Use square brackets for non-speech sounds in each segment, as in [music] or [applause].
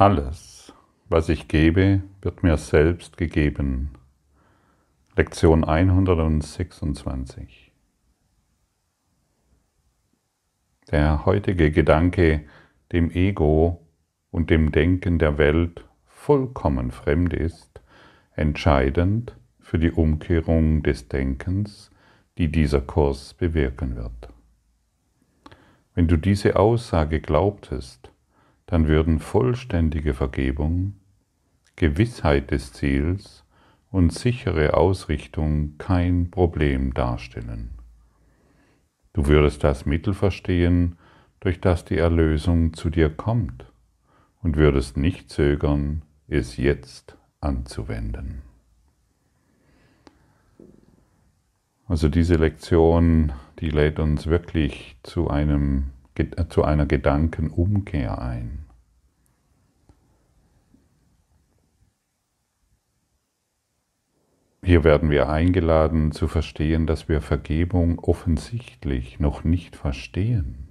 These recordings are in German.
Alles, was ich gebe, wird mir selbst gegeben. Lektion 126. Der heutige Gedanke dem Ego und dem Denken der Welt vollkommen fremd ist, entscheidend für die Umkehrung des Denkens, die dieser Kurs bewirken wird. Wenn du diese Aussage glaubtest, dann würden vollständige Vergebung, Gewissheit des Ziels und sichere Ausrichtung kein Problem darstellen. Du würdest das Mittel verstehen, durch das die Erlösung zu dir kommt und würdest nicht zögern, es jetzt anzuwenden. Also diese Lektion, die lädt uns wirklich zu, einem, zu einer Gedankenumkehr ein. Hier werden wir eingeladen zu verstehen, dass wir Vergebung offensichtlich noch nicht verstehen.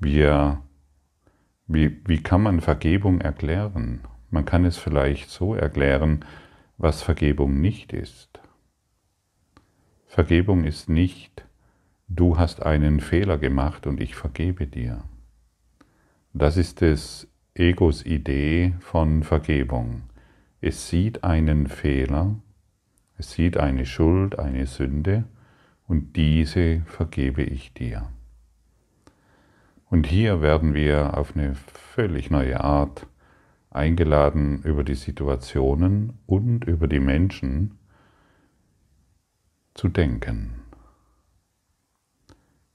Wir, wie, wie kann man Vergebung erklären? Man kann es vielleicht so erklären, was Vergebung nicht ist. Vergebung ist nicht, du hast einen Fehler gemacht und ich vergebe dir. Das ist des Egos Idee von Vergebung. Es sieht einen Fehler, es sieht eine Schuld, eine Sünde und diese vergebe ich dir. Und hier werden wir auf eine völlig neue Art eingeladen, über die Situationen und über die Menschen zu denken.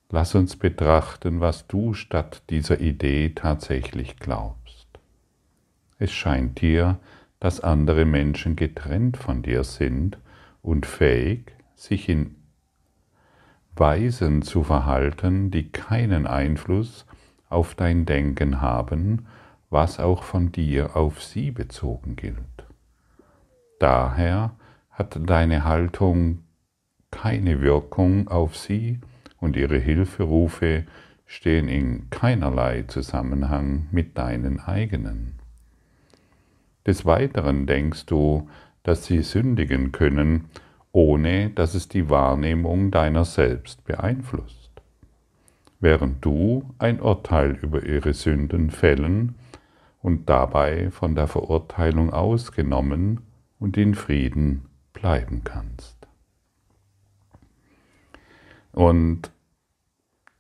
Lass uns betrachten, was du statt dieser Idee tatsächlich glaubst. Es scheint dir, dass andere Menschen getrennt von dir sind und fähig, sich in Weisen zu verhalten, die keinen Einfluss auf dein Denken haben, was auch von dir auf sie bezogen gilt. Daher hat deine Haltung keine Wirkung auf sie und ihre Hilferufe stehen in keinerlei Zusammenhang mit deinen eigenen. Des Weiteren denkst du, dass sie sündigen können, ohne dass es die Wahrnehmung deiner selbst beeinflusst. Während du ein Urteil über ihre Sünden fällen und dabei von der Verurteilung ausgenommen und in Frieden bleiben kannst. Und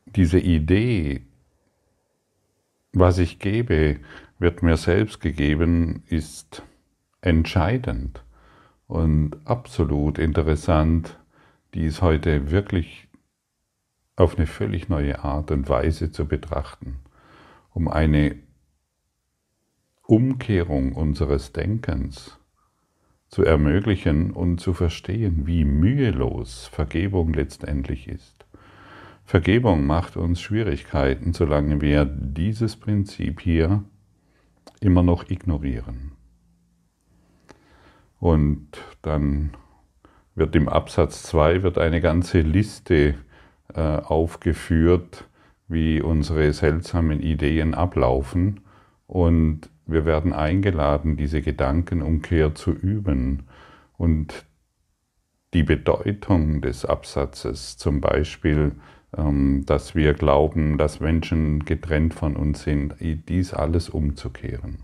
diese Idee, was ich gebe, wird mir selbst gegeben, ist entscheidend und absolut interessant, dies heute wirklich auf eine völlig neue Art und Weise zu betrachten, um eine Umkehrung unseres Denkens zu ermöglichen und zu verstehen, wie mühelos Vergebung letztendlich ist. Vergebung macht uns Schwierigkeiten, solange wir dieses Prinzip hier immer noch ignorieren. Und dann wird im Absatz 2 wird eine ganze Liste äh, aufgeführt, wie unsere seltsamen Ideen ablaufen. Und wir werden eingeladen, diese Gedankenumkehr zu üben und die Bedeutung des Absatzes, zum Beispiel ähm, dass wir glauben, dass Menschen getrennt von uns sind, dies alles umzukehren.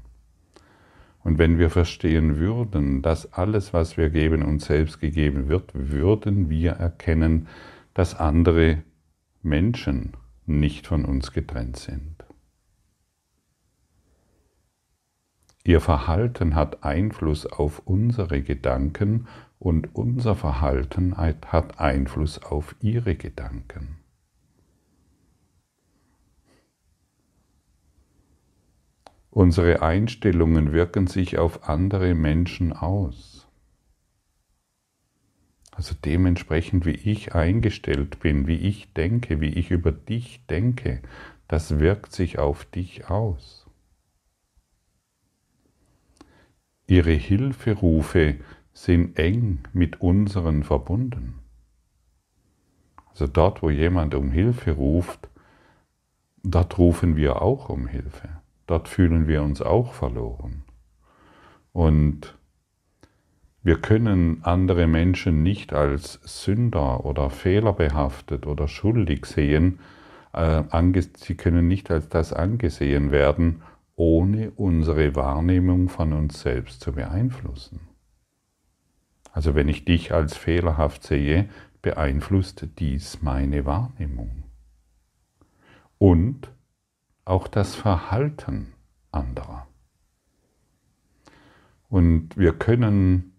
Und wenn wir verstehen würden, dass alles, was wir geben, uns selbst gegeben wird, würden wir erkennen, dass andere Menschen nicht von uns getrennt sind. Ihr Verhalten hat Einfluss auf unsere Gedanken und unser Verhalten hat Einfluss auf ihre Gedanken. Unsere Einstellungen wirken sich auf andere Menschen aus. Also dementsprechend, wie ich eingestellt bin, wie ich denke, wie ich über dich denke, das wirkt sich auf dich aus. Ihre Hilferufe sind eng mit unseren verbunden. Also dort, wo jemand um Hilfe ruft, dort rufen wir auch um Hilfe. Dort fühlen wir uns auch verloren. Und wir können andere Menschen nicht als Sünder oder fehlerbehaftet oder schuldig sehen. Äh, sie können nicht als das angesehen werden, ohne unsere Wahrnehmung von uns selbst zu beeinflussen. Also wenn ich dich als fehlerhaft sehe, beeinflusst dies meine Wahrnehmung. Und auch das Verhalten anderer. Und wir können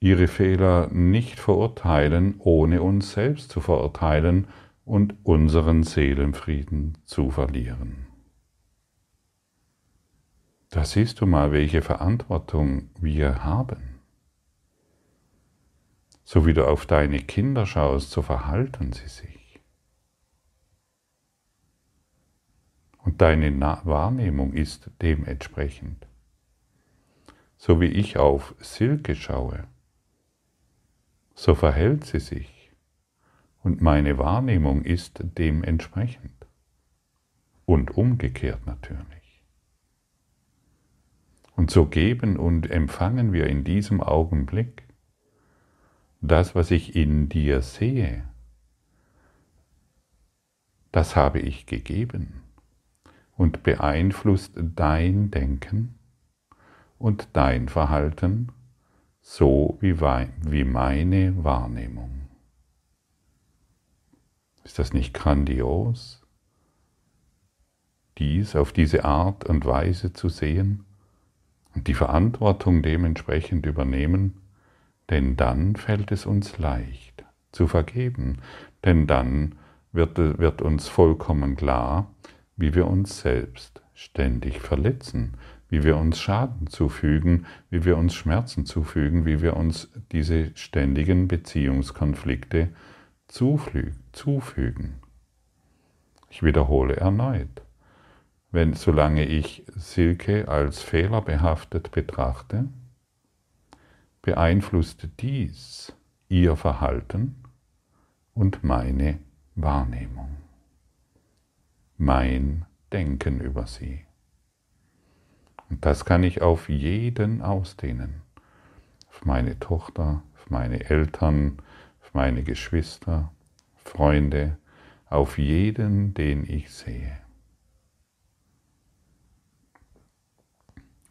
ihre Fehler nicht verurteilen, ohne uns selbst zu verurteilen und unseren Seelenfrieden zu verlieren. Da siehst du mal, welche Verantwortung wir haben. So wie du auf deine Kinder schaust, so verhalten sie sich. Und deine Wahrnehmung ist dementsprechend. So wie ich auf Silke schaue, so verhält sie sich. Und meine Wahrnehmung ist dementsprechend. Und umgekehrt natürlich. Und so geben und empfangen wir in diesem Augenblick das, was ich in dir sehe, das habe ich gegeben und beeinflusst dein Denken und dein Verhalten so wie, meine Wahrnehmung. Ist das nicht grandios, dies auf diese Art und Weise zu sehen und die Verantwortung dementsprechend übernehmen? denn dann fällt es uns leicht zu vergeben, denn dann wird, wird uns vollkommen klar, wie wir uns selbst ständig verletzen, wie wir uns Schaden zufügen, wie wir uns Schmerzen zufügen, wie wir uns diese ständigen Beziehungskonflikte zufügen. Ich wiederhole erneut. Wenn, solange ich Silke als fehlerbehaftet betrachte, beeinflusst dies ihr Verhalten und meine Wahrnehmung, mein Denken über sie. Und das kann ich auf jeden ausdehnen, auf meine Tochter, auf meine Eltern, auf meine Geschwister, Freunde, auf jeden, den ich sehe.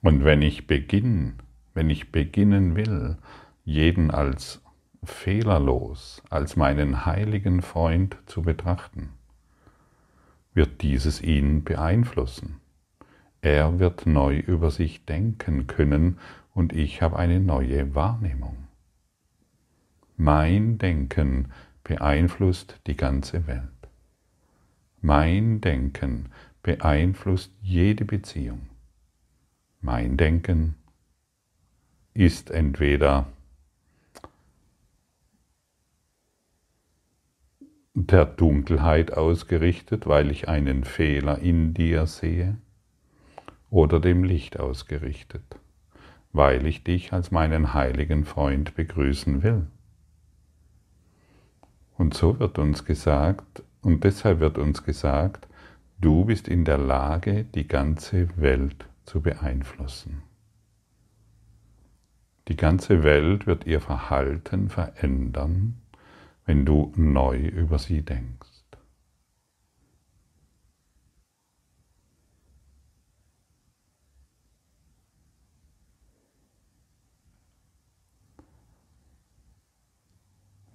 Und wenn ich beginne, wenn ich beginnen will, jeden als fehlerlos, als meinen heiligen Freund zu betrachten, wird dieses ihn beeinflussen. Er wird neu über sich denken können und ich habe eine neue Wahrnehmung. Mein Denken beeinflusst die ganze Welt. Mein Denken beeinflusst jede Beziehung. Mein Denken ist entweder der Dunkelheit ausgerichtet, weil ich einen Fehler in dir sehe, oder dem Licht ausgerichtet, weil ich dich als meinen heiligen Freund begrüßen will. Und so wird uns gesagt, und deshalb wird uns gesagt, du bist in der Lage, die ganze Welt zu beeinflussen. Die ganze Welt wird ihr Verhalten verändern, wenn du neu über sie denkst.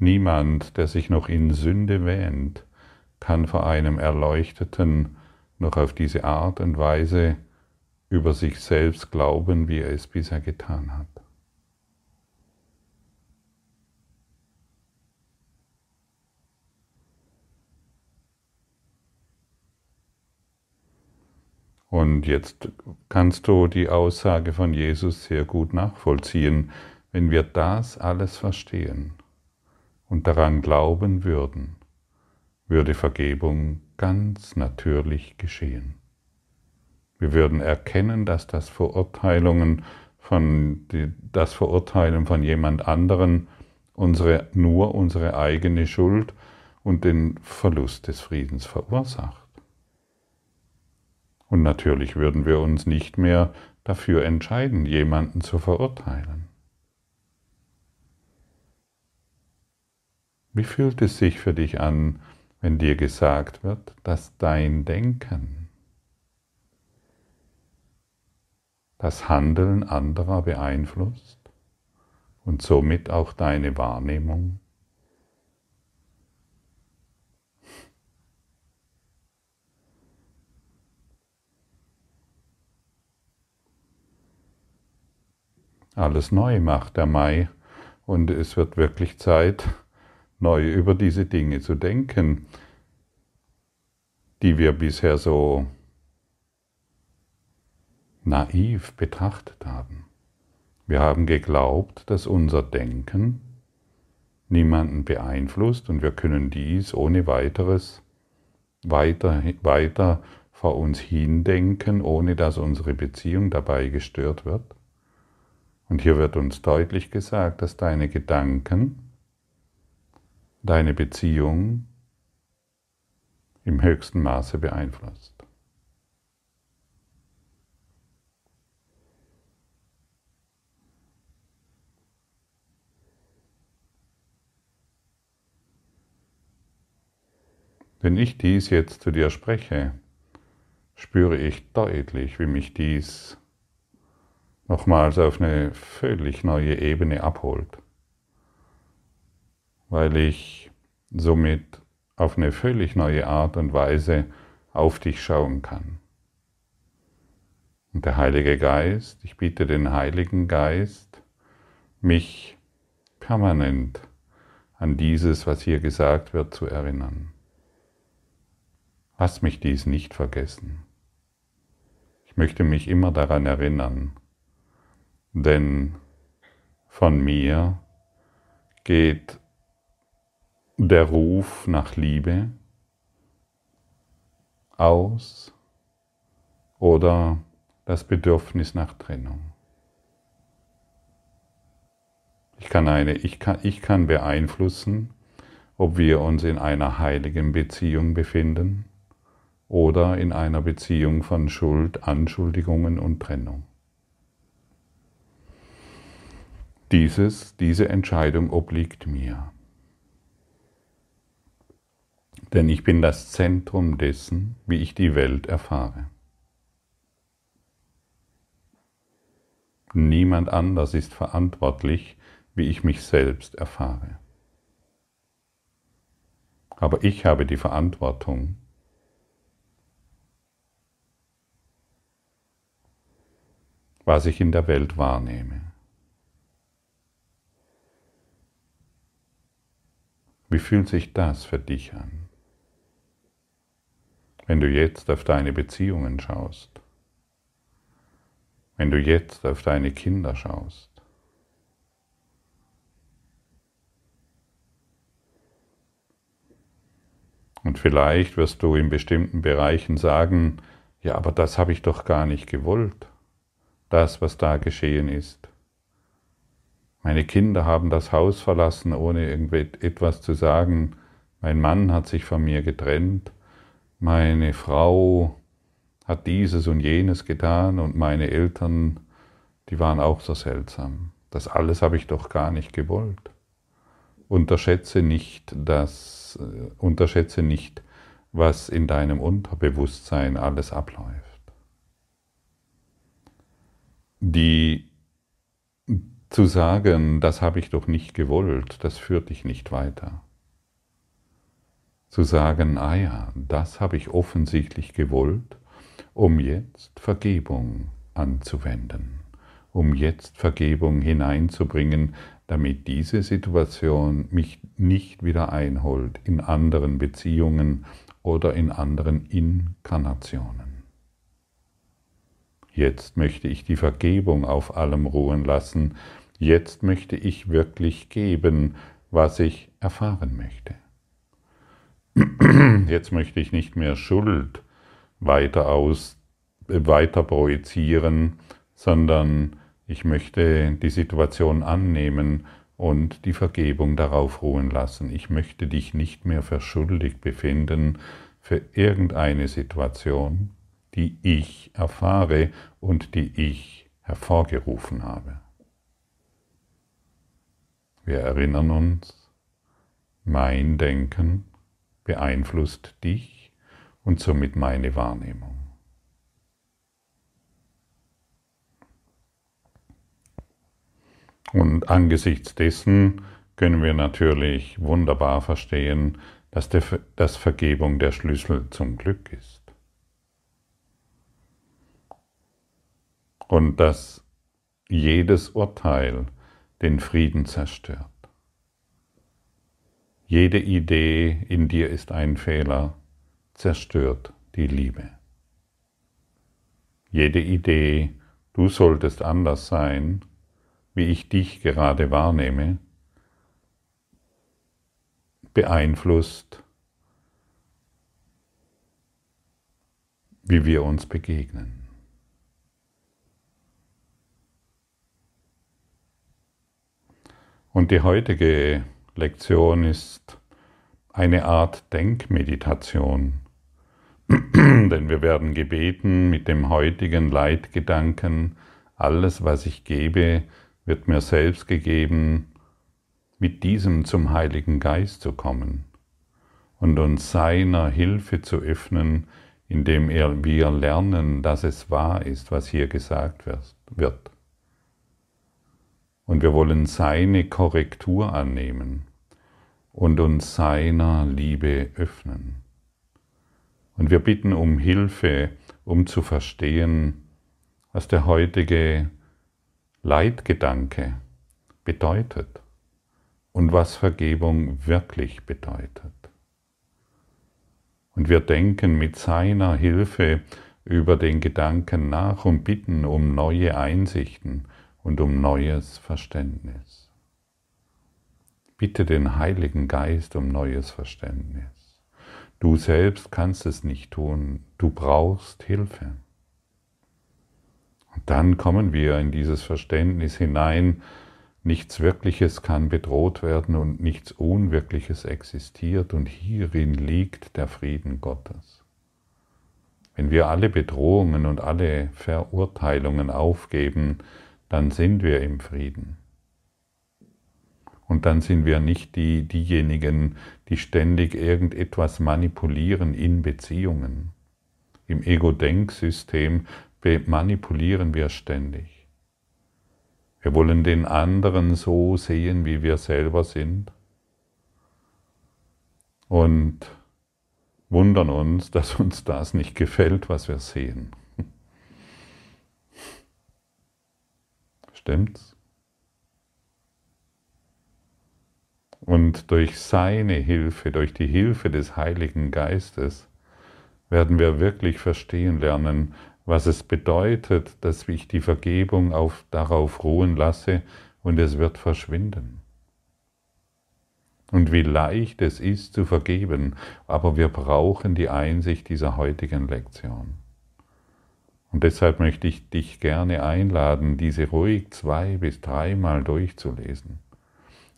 Niemand, der sich noch in Sünde wähnt, kann vor einem Erleuchteten noch auf diese Art und Weise über sich selbst glauben, wie er es bisher getan hat. Und jetzt kannst du die Aussage von Jesus sehr gut nachvollziehen. Wenn wir das alles verstehen und daran glauben würden, würde Vergebung ganz natürlich geschehen. Wir würden erkennen, dass das Verurteilungen von das Verurteilen von jemand anderen unsere, nur unsere eigene Schuld und den Verlust des Friedens verursacht. Und natürlich würden wir uns nicht mehr dafür entscheiden, jemanden zu verurteilen. Wie fühlt es sich für dich an, wenn dir gesagt wird, dass dein Denken das Handeln anderer beeinflusst und somit auch deine Wahrnehmung? Alles neu macht der Mai und es wird wirklich Zeit, neu über diese Dinge zu denken, die wir bisher so naiv betrachtet haben. Wir haben geglaubt, dass unser Denken niemanden beeinflusst und wir können dies ohne weiteres weiter, weiter vor uns hindenken, ohne dass unsere Beziehung dabei gestört wird. Und hier wird uns deutlich gesagt, dass deine Gedanken deine Beziehung im höchsten Maße beeinflusst. Wenn ich dies jetzt zu dir spreche, spüre ich deutlich, wie mich dies nochmals auf eine völlig neue Ebene abholt, weil ich somit auf eine völlig neue Art und Weise auf dich schauen kann. Und der Heilige Geist, ich bitte den Heiligen Geist, mich permanent an dieses, was hier gesagt wird, zu erinnern. Lass mich dies nicht vergessen. Ich möchte mich immer daran erinnern, denn von mir geht der Ruf nach Liebe aus oder das Bedürfnis nach Trennung. Ich kann, eine, ich kann, ich kann beeinflussen, ob wir uns in einer heiligen Beziehung befinden oder in einer Beziehung von Schuld, Anschuldigungen und Trennung. Dieses, diese Entscheidung obliegt mir. Denn ich bin das Zentrum dessen, wie ich die Welt erfahre. Niemand anders ist verantwortlich, wie ich mich selbst erfahre. Aber ich habe die Verantwortung, was ich in der Welt wahrnehme. Wie fühlt sich das für dich an, wenn du jetzt auf deine Beziehungen schaust, wenn du jetzt auf deine Kinder schaust? Und vielleicht wirst du in bestimmten Bereichen sagen, ja, aber das habe ich doch gar nicht gewollt das, was da geschehen ist. Meine Kinder haben das Haus verlassen, ohne irgendetwas zu sagen. Mein Mann hat sich von mir getrennt. Meine Frau hat dieses und jenes getan und meine Eltern, die waren auch so seltsam. Das alles habe ich doch gar nicht gewollt. Unterschätze nicht das, äh, unterschätze nicht, was in deinem Unterbewusstsein alles abläuft die zu sagen, das habe ich doch nicht gewollt, das führt dich nicht weiter. Zu sagen, ah ja, das habe ich offensichtlich gewollt, um jetzt Vergebung anzuwenden, um jetzt Vergebung hineinzubringen, damit diese Situation mich nicht wieder einholt in anderen Beziehungen oder in anderen Inkarnationen. Jetzt möchte ich die Vergebung auf allem ruhen lassen. Jetzt möchte ich wirklich geben, was ich erfahren möchte. [clears throat] Jetzt möchte ich nicht mehr Schuld weiter aus, weiter projizieren, sondern ich möchte die Situation annehmen und die Vergebung darauf ruhen lassen. Ich möchte dich nicht mehr für schuldig befinden für irgendeine Situation, die ich erfahre und die ich hervorgerufen habe. Wir erinnern uns, mein Denken beeinflusst dich und somit meine Wahrnehmung. Und angesichts dessen können wir natürlich wunderbar verstehen, dass, der, dass Vergebung der Schlüssel zum Glück ist. Und dass jedes Urteil den Frieden zerstört. Jede Idee in dir ist ein Fehler, zerstört die Liebe. Jede Idee, du solltest anders sein, wie ich dich gerade wahrnehme, beeinflusst, wie wir uns begegnen. Und die heutige Lektion ist eine Art Denkmeditation, [clears throat] denn wir werden gebeten mit dem heutigen Leitgedanken, alles, was ich gebe, wird mir selbst gegeben, mit diesem zum Heiligen Geist zu kommen und uns seiner Hilfe zu öffnen, indem wir lernen, dass es wahr ist, was hier gesagt wird. Und wir wollen seine Korrektur annehmen und uns seiner Liebe öffnen. Und wir bitten um Hilfe, um zu verstehen, was der heutige Leitgedanke bedeutet und was Vergebung wirklich bedeutet. Und wir denken mit seiner Hilfe über den Gedanken nach und bitten um neue Einsichten und um neues Verständnis. Bitte den Heiligen Geist um neues Verständnis. Du selbst kannst es nicht tun, du brauchst Hilfe. Und dann kommen wir in dieses Verständnis hinein, nichts Wirkliches kann bedroht werden und nichts Unwirkliches existiert und hierin liegt der Frieden Gottes. Wenn wir alle Bedrohungen und alle Verurteilungen aufgeben, dann sind wir im Frieden. Und dann sind wir nicht die, diejenigen, die ständig irgendetwas manipulieren in Beziehungen. Im Ego-Denksystem manipulieren wir ständig. Wir wollen den anderen so sehen, wie wir selber sind und wundern uns, dass uns das nicht gefällt, was wir sehen. Stimmt's? Und durch seine Hilfe, durch die Hilfe des Heiligen Geistes, werden wir wirklich verstehen lernen, was es bedeutet, dass ich die Vergebung auf, darauf ruhen lasse und es wird verschwinden. Und wie leicht es ist zu vergeben, aber wir brauchen die Einsicht dieser heutigen Lektion. Und deshalb möchte ich dich gerne einladen, diese ruhig zwei bis dreimal durchzulesen.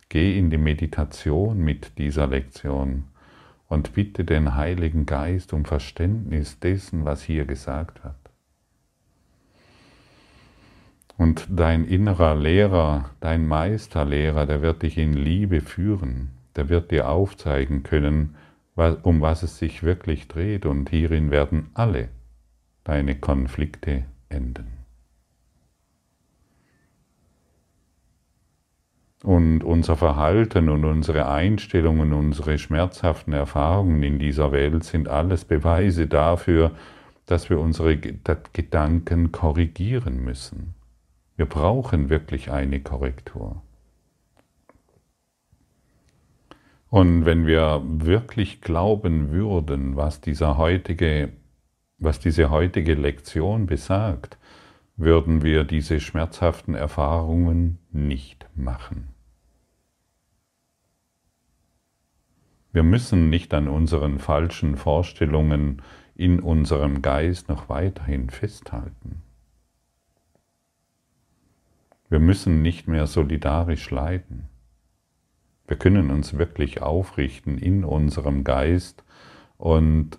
Geh in die Meditation mit dieser Lektion und bitte den Heiligen Geist um Verständnis dessen, was hier gesagt wird. Und dein innerer Lehrer, dein Meisterlehrer, der wird dich in Liebe führen, der wird dir aufzeigen können, um was es sich wirklich dreht, und hierin werden alle deine Konflikte enden. Und unser Verhalten und unsere Einstellungen, unsere schmerzhaften Erfahrungen in dieser Welt sind alles Beweise dafür, dass wir unsere Gedanken korrigieren müssen. Wir brauchen wirklich eine Korrektur. Und wenn wir wirklich glauben würden, was, dieser heutige, was diese heutige Lektion besagt, würden wir diese schmerzhaften Erfahrungen nicht machen. Wir müssen nicht an unseren falschen Vorstellungen in unserem Geist noch weiterhin festhalten. Wir müssen nicht mehr solidarisch leiden. Wir können uns wirklich aufrichten in unserem Geist und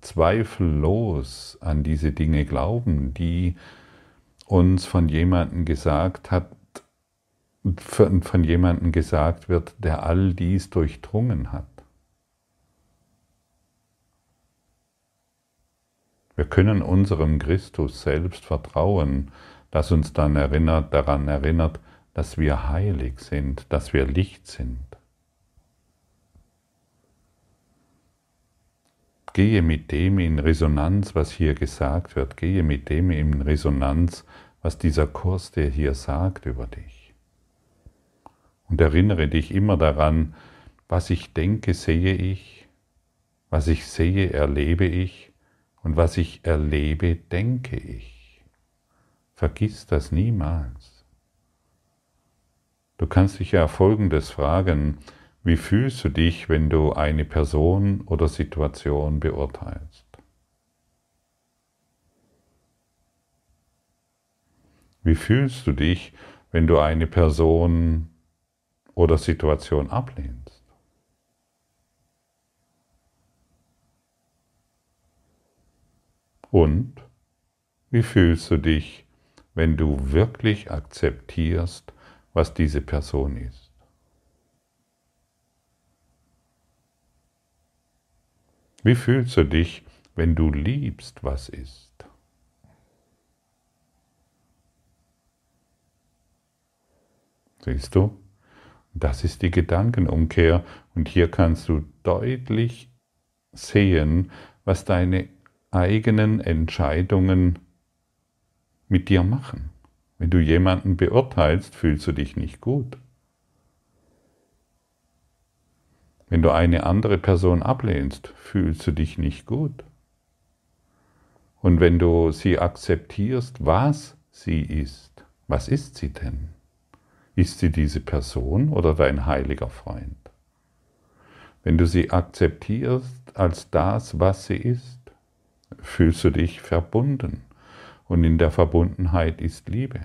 zweifellos an diese Dinge glauben, die uns von jemandem gesagt hat, von, jemandem gesagt wird, der all dies durchdrungen hat. Wir können unserem Christus selbst vertrauen, das uns dann erinnert, daran erinnert, dass wir heilig sind, dass wir Licht sind. Gehe mit dem in Resonanz, was hier gesagt wird. Gehe mit dem in Resonanz, was dieser Kurs dir hier sagt über dich. Und erinnere dich immer daran, was ich denke, sehe ich, was ich sehe, erlebe ich und was ich erlebe, denke ich. Vergiss das niemals. Du kannst dich ja Folgendes fragen, wie fühlst du dich, wenn du eine Person oder Situation beurteilst? Wie fühlst du dich, wenn du eine Person oder Situation ablehnst? Und wie fühlst du dich, wenn du wirklich akzeptierst, was diese Person ist? Wie fühlst du dich, wenn du liebst, was ist? Siehst du? Das ist die Gedankenumkehr und hier kannst du deutlich sehen, was deine eigenen Entscheidungen mit dir machen. Wenn du jemanden beurteilst, fühlst du dich nicht gut. Wenn du eine andere Person ablehnst, fühlst du dich nicht gut. Und wenn du sie akzeptierst, was sie ist, was ist sie denn? Ist sie diese Person oder dein heiliger Freund? Wenn du sie akzeptierst als das, was sie ist, fühlst du dich verbunden und in der Verbundenheit ist Liebe.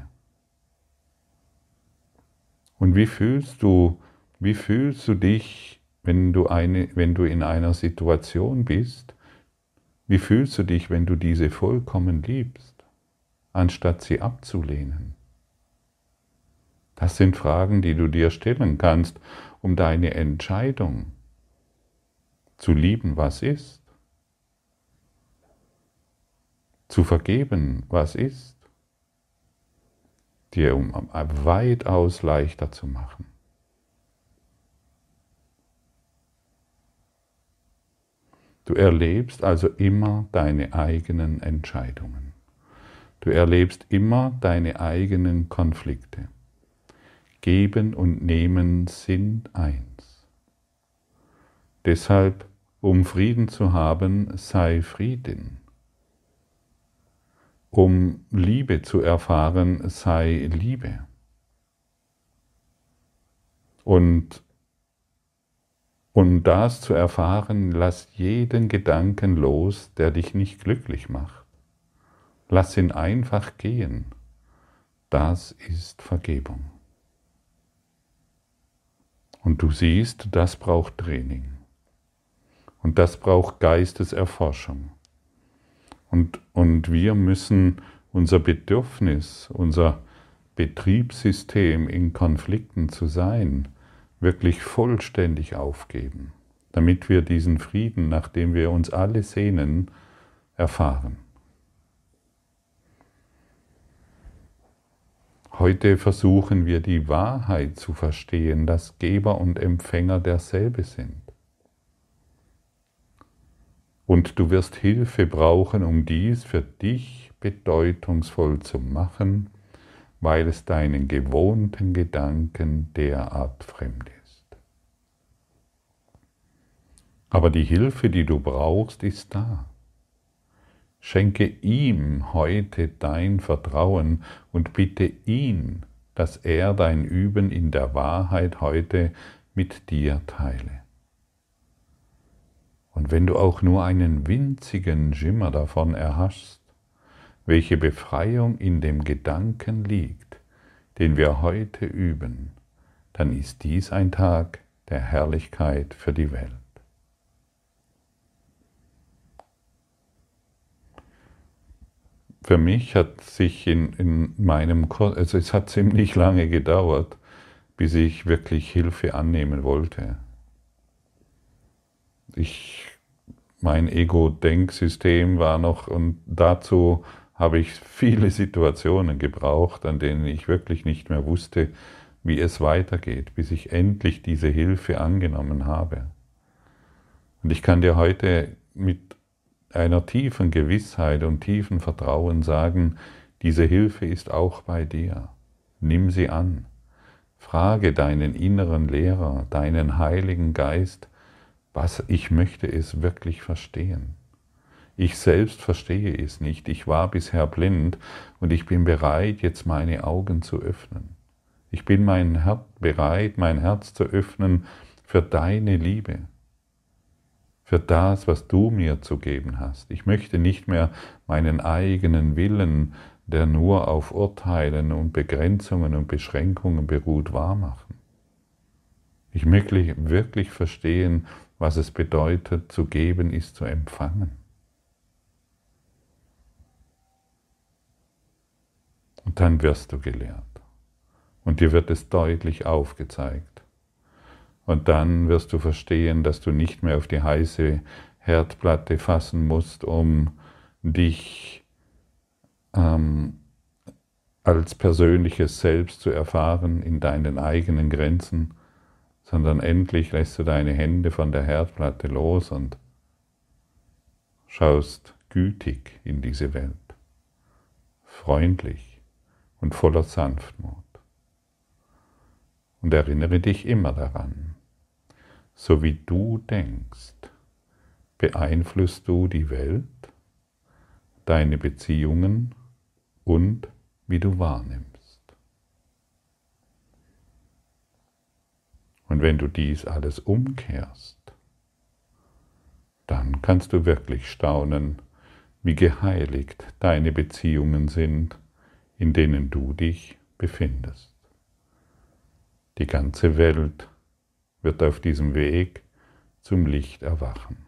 Und wie fühlst du, wie fühlst du dich wenn du, eine, wenn du in einer Situation bist, wie fühlst du dich, wenn du diese vollkommen liebst, anstatt sie abzulehnen? Das sind Fragen, die du dir stellen kannst, um deine Entscheidung zu lieben, was ist, zu vergeben, was ist, dir um weitaus leichter zu machen. Du erlebst also immer deine eigenen Entscheidungen. Du erlebst immer deine eigenen Konflikte. Geben und Nehmen sind eins. Deshalb, um Frieden zu haben, sei Frieden. Um Liebe zu erfahren, sei Liebe. Und um das zu erfahren, lass jeden Gedanken los, der dich nicht glücklich macht. Lass ihn einfach gehen. Das ist Vergebung. Und du siehst, das braucht Training. Und das braucht Geisteserforschung. Und, und wir müssen unser Bedürfnis, unser Betriebssystem in Konflikten zu sein, wirklich vollständig aufgeben, damit wir diesen Frieden, nach dem wir uns alle sehnen, erfahren. Heute versuchen wir die Wahrheit zu verstehen, dass Geber und Empfänger derselbe sind. Und du wirst Hilfe brauchen, um dies für dich bedeutungsvoll zu machen weil es deinen gewohnten Gedanken derart fremd ist. Aber die Hilfe, die du brauchst, ist da. Schenke ihm heute dein Vertrauen und bitte ihn, dass er dein Üben in der Wahrheit heute mit dir teile. Und wenn du auch nur einen winzigen Schimmer davon erhaschst, welche Befreiung in dem Gedanken liegt, den wir heute üben, dann ist dies ein Tag der Herrlichkeit für die Welt. für mich hat sich in, in meinem, also es hat ziemlich lange gedauert, bis ich wirklich Hilfe annehmen wollte. Ich, mein Ego-Denksystem war noch, und dazu habe ich viele Situationen gebraucht, an denen ich wirklich nicht mehr wusste, wie es weitergeht, bis ich endlich diese Hilfe angenommen habe. Und ich kann dir heute mit einer tiefen Gewissheit und tiefen Vertrauen sagen, diese Hilfe ist auch bei dir. Nimm sie an. Frage deinen inneren Lehrer, deinen Heiligen Geist, was ich möchte es wirklich verstehen. Ich selbst verstehe es nicht. Ich war bisher blind und ich bin bereit, jetzt meine Augen zu öffnen. Ich bin mein Herz, bereit, mein Herz zu öffnen für deine Liebe, für das, was du mir zu geben hast. Ich möchte nicht mehr meinen eigenen Willen, der nur auf Urteilen und Begrenzungen und Beschränkungen beruht, wahrmachen. Ich möchte wirklich verstehen, was es bedeutet, zu geben ist zu empfangen. Und dann wirst du gelehrt. Und dir wird es deutlich aufgezeigt. Und dann wirst du verstehen, dass du nicht mehr auf die heiße Herdplatte fassen musst, um dich ähm, als persönliches Selbst zu erfahren in deinen eigenen Grenzen, sondern endlich lässt du deine Hände von der Herdplatte los und schaust gütig in diese Welt, freundlich und voller Sanftmut. Und erinnere dich immer daran, so wie du denkst, beeinflusst du die Welt, deine Beziehungen und wie du wahrnimmst. Und wenn du dies alles umkehrst, dann kannst du wirklich staunen, wie geheiligt deine Beziehungen sind in denen du dich befindest. Die ganze Welt wird auf diesem Weg zum Licht erwachen.